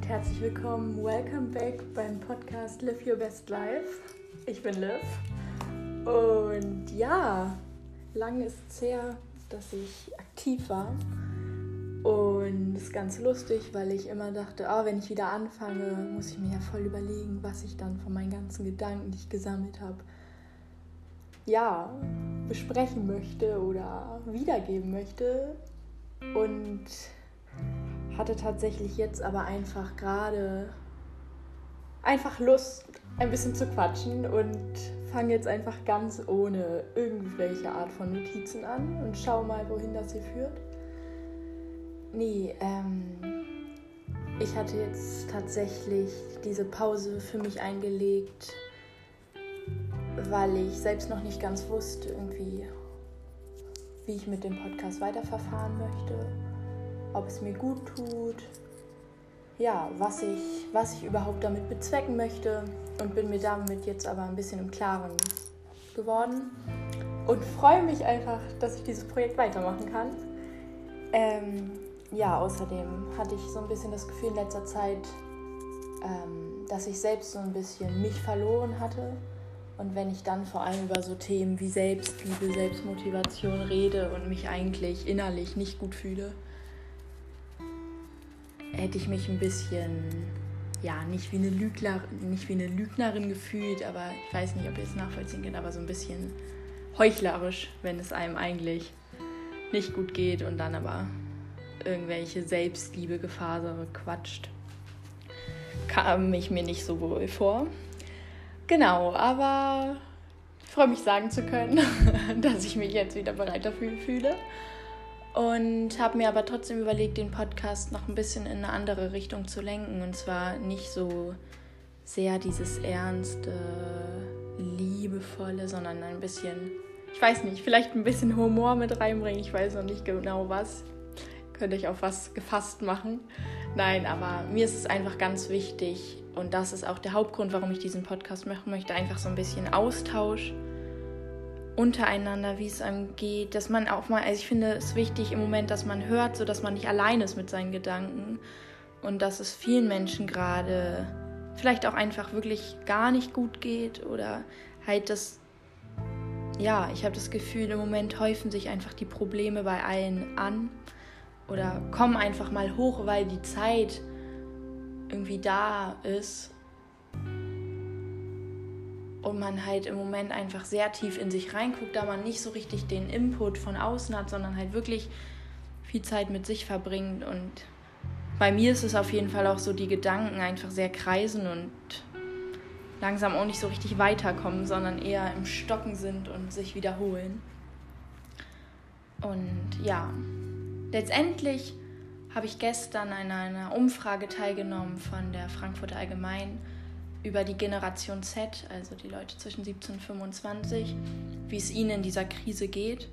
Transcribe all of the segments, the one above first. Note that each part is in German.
und herzlich willkommen. Welcome back beim Podcast Live Your Best Life. Ich bin Liv und ja, lange ist es her, dass ich aktiv war und es ist ganz lustig, weil ich immer dachte, oh, wenn ich wieder anfange, muss ich mir ja voll überlegen, was ich dann von meinen ganzen Gedanken, die ich gesammelt habe, ja, besprechen möchte oder wiedergeben möchte. Und hatte tatsächlich jetzt aber einfach gerade einfach Lust, ein bisschen zu quatschen und fange jetzt einfach ganz ohne irgendwelche Art von Notizen an und schau mal, wohin das hier führt. Nee, ähm, ich hatte jetzt tatsächlich diese Pause für mich eingelegt, weil ich selbst noch nicht ganz wusste, irgendwie, wie ich mit dem Podcast weiterverfahren möchte ob es mir gut tut, ja, was ich, was ich überhaupt damit bezwecken möchte und bin mir damit jetzt aber ein bisschen im Klaren geworden und freue mich einfach, dass ich dieses Projekt weitermachen kann. Ähm, ja, außerdem hatte ich so ein bisschen das Gefühl in letzter Zeit, ähm, dass ich selbst so ein bisschen mich verloren hatte. Und wenn ich dann vor allem über so Themen wie Selbstliebe, Selbstmotivation rede und mich eigentlich innerlich nicht gut fühle, hätte ich mich ein bisschen, ja, nicht wie eine, Lügner, nicht wie eine Lügnerin gefühlt, aber ich weiß nicht, ob ihr es nachvollziehen könnt, aber so ein bisschen heuchlerisch, wenn es einem eigentlich nicht gut geht und dann aber irgendwelche Selbstliebe-Gefasere quatscht. Kam ich mir nicht so wohl vor. Genau, aber ich freue mich sagen zu können, dass ich mich jetzt wieder bereit dafür fühle und habe mir aber trotzdem überlegt, den Podcast noch ein bisschen in eine andere Richtung zu lenken. Und zwar nicht so sehr dieses ernste, liebevolle, sondern ein bisschen, ich weiß nicht, vielleicht ein bisschen Humor mit reinbringen. Ich weiß noch nicht genau was. Könnte ich auf was gefasst machen. Nein, aber mir ist es einfach ganz wichtig und das ist auch der Hauptgrund, warum ich diesen Podcast machen möchte. Einfach so ein bisschen Austausch untereinander, wie es einem geht, dass man auch mal, also ich finde es wichtig im Moment, dass man hört, so dass man nicht allein ist mit seinen Gedanken. Und dass es vielen Menschen gerade vielleicht auch einfach wirklich gar nicht gut geht oder halt das, ja, ich habe das Gefühl, im Moment häufen sich einfach die Probleme bei allen an oder kommen einfach mal hoch, weil die Zeit irgendwie da ist und man halt im Moment einfach sehr tief in sich reinguckt, da man nicht so richtig den Input von außen hat, sondern halt wirklich viel Zeit mit sich verbringt. Und bei mir ist es auf jeden Fall auch so, die Gedanken einfach sehr kreisen und langsam auch nicht so richtig weiterkommen, sondern eher im Stocken sind und sich wiederholen. Und ja, letztendlich habe ich gestern an einer Umfrage teilgenommen von der Frankfurter Allgemein über die Generation Z, also die Leute zwischen 17 und 25, wie es ihnen in dieser Krise geht.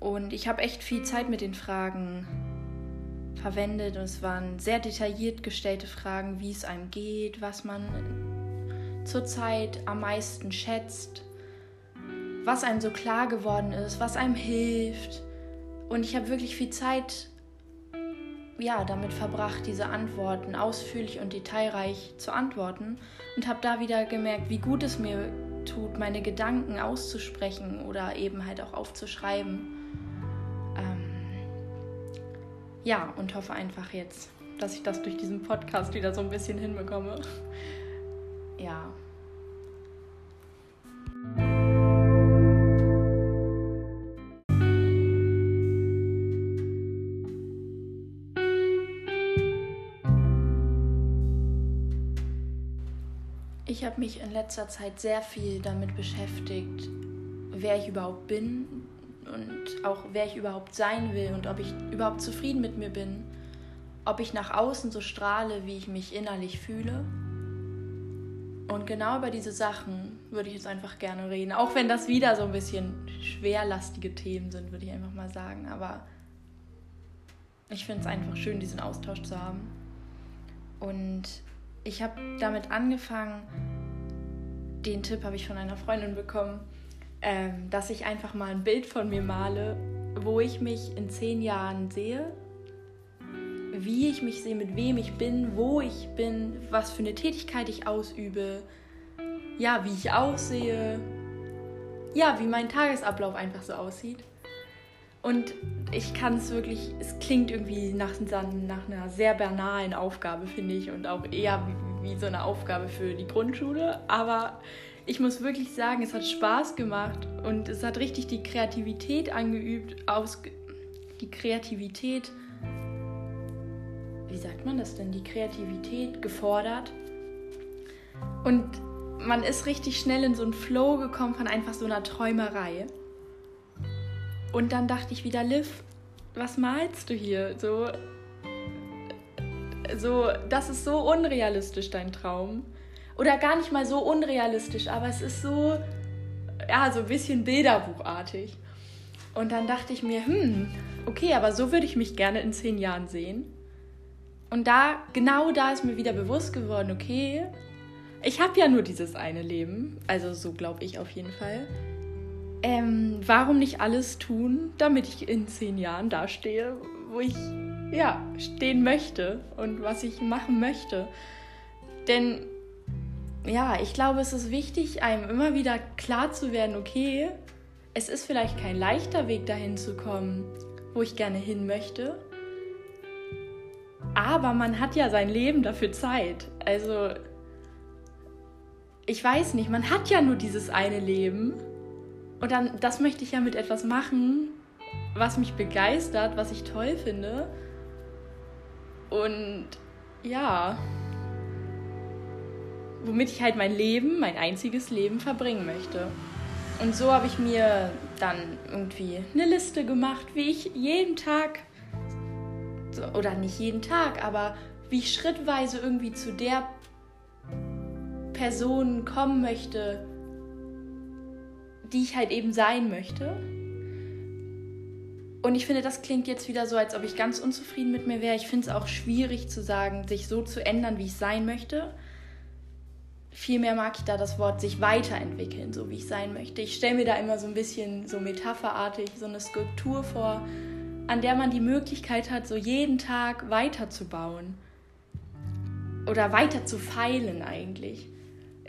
Und ich habe echt viel Zeit mit den Fragen verwendet und es waren sehr detailliert gestellte Fragen, wie es einem geht, was man zurzeit am meisten schätzt, was einem so klar geworden ist, was einem hilft. Und ich habe wirklich viel Zeit ja, damit verbracht, diese Antworten ausführlich und detailreich zu antworten und habe da wieder gemerkt, wie gut es mir tut, meine Gedanken auszusprechen oder eben halt auch aufzuschreiben. Ähm, ja, und hoffe einfach jetzt, dass ich das durch diesen Podcast wieder so ein bisschen hinbekomme. Ja, mich in letzter Zeit sehr viel damit beschäftigt, wer ich überhaupt bin und auch wer ich überhaupt sein will und ob ich überhaupt zufrieden mit mir bin, ob ich nach außen so strahle, wie ich mich innerlich fühle. Und genau über diese Sachen würde ich jetzt einfach gerne reden, auch wenn das wieder so ein bisschen schwerlastige Themen sind, würde ich einfach mal sagen. Aber ich finde es einfach schön, diesen Austausch zu haben. Und ich habe damit angefangen, den Tipp habe ich von einer Freundin bekommen, ähm, dass ich einfach mal ein Bild von mir male, wo ich mich in zehn Jahren sehe, wie ich mich sehe, mit wem ich bin, wo ich bin, was für eine Tätigkeit ich ausübe, ja, wie ich aussehe, ja, wie mein Tagesablauf einfach so aussieht. Und ich kann es wirklich, es klingt irgendwie nach, nach einer sehr banalen Aufgabe, finde ich, und auch eher wie, so eine Aufgabe für die Grundschule. Aber ich muss wirklich sagen, es hat Spaß gemacht und es hat richtig die Kreativität angeübt, aus, die Kreativität, wie sagt man das denn, die Kreativität gefordert. Und man ist richtig schnell in so einen Flow gekommen von einfach so einer Träumerei. Und dann dachte ich wieder, Liv, was malst du hier? So, so, das ist so unrealistisch, dein Traum. Oder gar nicht mal so unrealistisch, aber es ist so, ja, so ein bisschen bilderbuchartig. Und dann dachte ich mir, hm, okay, aber so würde ich mich gerne in zehn Jahren sehen. Und da, genau da ist mir wieder bewusst geworden, okay, ich habe ja nur dieses eine Leben, also so glaube ich auf jeden Fall. Ähm, warum nicht alles tun, damit ich in zehn Jahren dastehe, wo ich ja stehen möchte und was ich machen möchte? Denn ja, ich glaube, es ist wichtig, einem immer wieder klar zu werden, okay, es ist vielleicht kein leichter Weg dahin zu kommen, wo ich gerne hin möchte. Aber man hat ja sein Leben dafür Zeit. Also ich weiß nicht, man hat ja nur dieses eine Leben. Und dann, das möchte ich ja mit etwas machen, was mich begeistert, was ich toll finde. Und ja, womit ich halt mein Leben, mein einziges Leben verbringen möchte. Und so habe ich mir dann irgendwie eine Liste gemacht, wie ich jeden Tag, oder nicht jeden Tag, aber wie ich schrittweise irgendwie zu der Person kommen möchte, die ich halt eben sein möchte. Und ich finde, das klingt jetzt wieder so, als ob ich ganz unzufrieden mit mir wäre. Ich finde es auch schwierig zu sagen, sich so zu ändern, wie ich sein möchte. Vielmehr mag ich da das Wort sich weiterentwickeln, so wie ich sein möchte. Ich stelle mir da immer so ein bisschen so metapherartig so eine Skulptur vor, an der man die Möglichkeit hat, so jeden Tag weiterzubauen. Oder weiter zu feilen eigentlich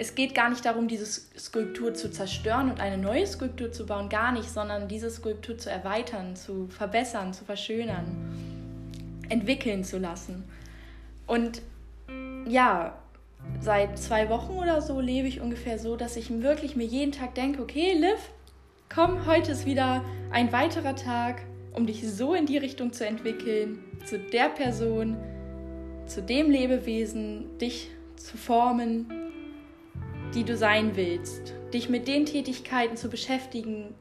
es geht gar nicht darum, diese Skulptur zu zerstören und eine neue Skulptur zu bauen, gar nicht, sondern diese Skulptur zu erweitern, zu verbessern, zu verschönern, entwickeln zu lassen. Und ja, seit zwei Wochen oder so lebe ich ungefähr so, dass ich wirklich mir jeden Tag denke, okay, Liv, komm, heute ist wieder ein weiterer Tag, um dich so in die Richtung zu entwickeln, zu der Person, zu dem Lebewesen, dich zu formen, die du sein willst, dich mit den Tätigkeiten zu beschäftigen,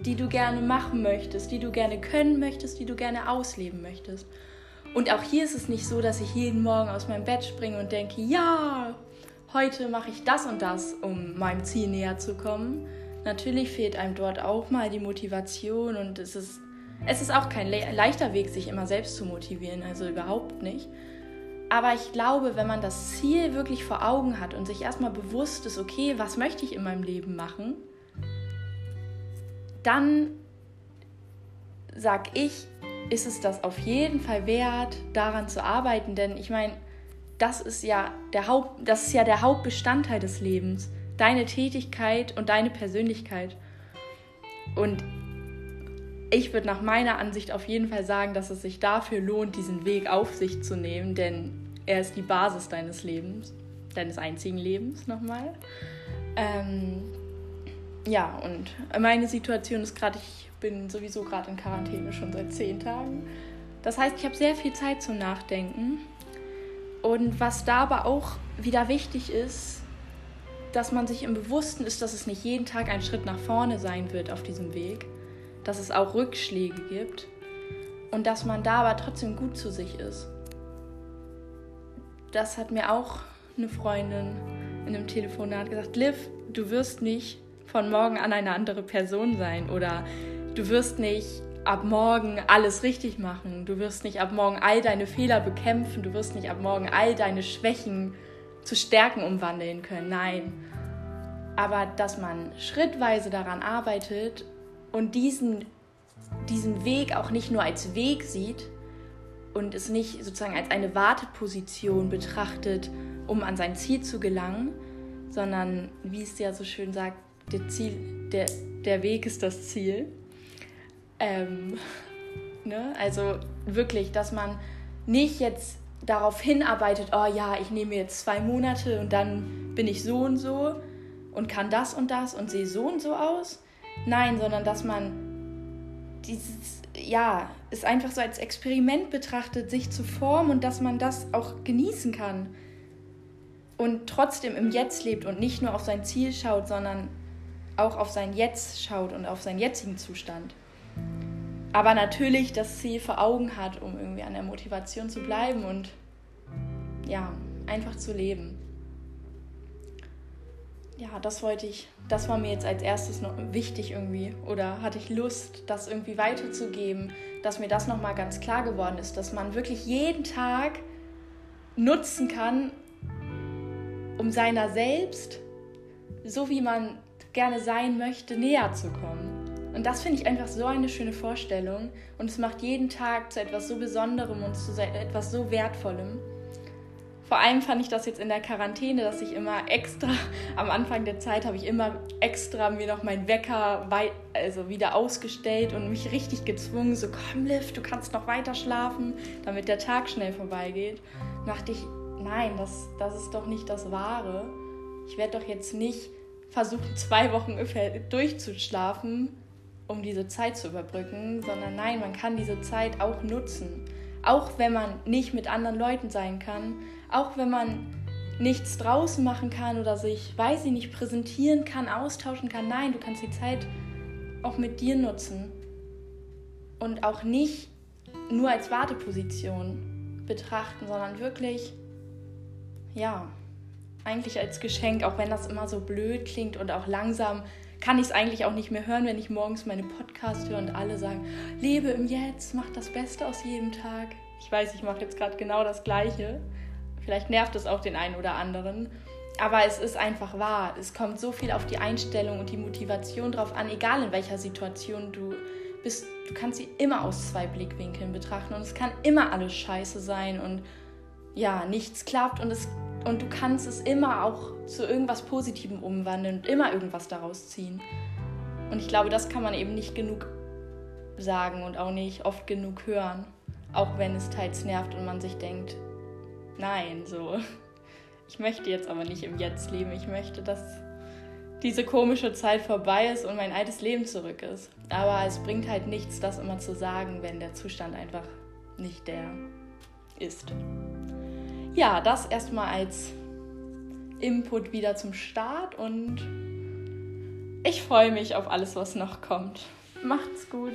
die du gerne machen möchtest, die du gerne können möchtest, die du gerne ausleben möchtest. Und auch hier ist es nicht so, dass ich jeden Morgen aus meinem Bett springe und denke, ja, heute mache ich das und das, um meinem Ziel näher zu kommen. Natürlich fehlt einem dort auch mal die Motivation und es ist, es ist auch kein le leichter Weg, sich immer selbst zu motivieren, also überhaupt nicht. Aber ich glaube, wenn man das Ziel wirklich vor Augen hat und sich erstmal bewusst ist, okay, was möchte ich in meinem Leben machen, dann sag ich, ist es das auf jeden Fall wert, daran zu arbeiten, denn ich meine, das ist ja der das ist ja der Hauptbestandteil des Lebens, deine Tätigkeit und deine Persönlichkeit. Und ich würde nach meiner Ansicht auf jeden Fall sagen, dass es sich dafür lohnt, diesen Weg auf sich zu nehmen, denn er ist die Basis deines Lebens, deines einzigen Lebens nochmal. Ähm, ja, und meine Situation ist gerade, ich bin sowieso gerade in Quarantäne schon seit zehn Tagen. Das heißt, ich habe sehr viel Zeit zum Nachdenken. Und was da aber auch wieder wichtig ist, dass man sich im Bewussten ist, dass es nicht jeden Tag ein Schritt nach vorne sein wird auf diesem Weg dass es auch Rückschläge gibt und dass man da aber trotzdem gut zu sich ist. Das hat mir auch eine Freundin in einem Telefonat gesagt, Liv, du wirst nicht von morgen an eine andere Person sein oder du wirst nicht ab morgen alles richtig machen, du wirst nicht ab morgen all deine Fehler bekämpfen, du wirst nicht ab morgen all deine Schwächen zu Stärken umwandeln können. Nein. Aber dass man schrittweise daran arbeitet und diesen, diesen Weg auch nicht nur als Weg sieht und es nicht sozusagen als eine Warteposition betrachtet, um an sein Ziel zu gelangen, sondern wie es ja so schön sagt, der, Ziel, der, der Weg ist das Ziel. Ähm, ne? Also wirklich, dass man nicht jetzt darauf hinarbeitet, oh ja, ich nehme jetzt zwei Monate und dann bin ich so und so und kann das und das und sehe so und so aus. Nein, sondern dass man dieses, ja, es einfach so als Experiment betrachtet, sich zu formen und dass man das auch genießen kann. Und trotzdem im Jetzt lebt und nicht nur auf sein Ziel schaut, sondern auch auf sein Jetzt schaut und auf seinen jetzigen Zustand. Aber natürlich das Ziel vor Augen hat, um irgendwie an der Motivation zu bleiben und ja, einfach zu leben. Ja, das wollte ich, das war mir jetzt als erstes noch wichtig irgendwie oder hatte ich Lust, das irgendwie weiterzugeben, dass mir das nochmal ganz klar geworden ist, dass man wirklich jeden Tag nutzen kann, um seiner selbst, so wie man gerne sein möchte, näher zu kommen. Und das finde ich einfach so eine schöne Vorstellung. Und es macht jeden Tag zu etwas so Besonderem und zu etwas so Wertvollem. Vor allem fand ich das jetzt in der Quarantäne, dass ich immer extra, am Anfang der Zeit habe ich immer extra mir noch meinen Wecker wei also wieder ausgestellt und mich richtig gezwungen, so komm Liv, du kannst noch weiter schlafen, damit der Tag schnell vorbeigeht. Da dachte ich, nein, das, das ist doch nicht das Wahre. Ich werde doch jetzt nicht versuchen, zwei Wochen durchzuschlafen, um diese Zeit zu überbrücken, sondern nein, man kann diese Zeit auch nutzen. Auch wenn man nicht mit anderen Leuten sein kann, auch wenn man nichts draußen machen kann oder sich, weiß ich nicht, präsentieren kann, austauschen kann. Nein, du kannst die Zeit auch mit dir nutzen und auch nicht nur als Warteposition betrachten, sondern wirklich, ja, eigentlich als Geschenk, auch wenn das immer so blöd klingt und auch langsam kann ich es eigentlich auch nicht mehr hören, wenn ich morgens meine Podcast höre und alle sagen, lebe im Jetzt, mach das Beste aus jedem Tag. Ich weiß, ich mache jetzt gerade genau das Gleiche. Vielleicht nervt es auch den einen oder anderen. Aber es ist einfach wahr. Es kommt so viel auf die Einstellung und die Motivation drauf an, egal in welcher Situation du bist. Du kannst sie immer aus zwei Blickwinkeln betrachten und es kann immer alles scheiße sein und ja, nichts klappt und es und du kannst es immer auch zu irgendwas Positivem umwandeln und immer irgendwas daraus ziehen. Und ich glaube, das kann man eben nicht genug sagen und auch nicht oft genug hören. Auch wenn es teils nervt und man sich denkt, nein, so. Ich möchte jetzt aber nicht im Jetzt leben. Ich möchte, dass diese komische Zeit vorbei ist und mein altes Leben zurück ist. Aber es bringt halt nichts, das immer zu sagen, wenn der Zustand einfach nicht der ist ja, das erstmal als Input wieder zum Start und ich freue mich auf alles, was noch kommt. Macht's gut.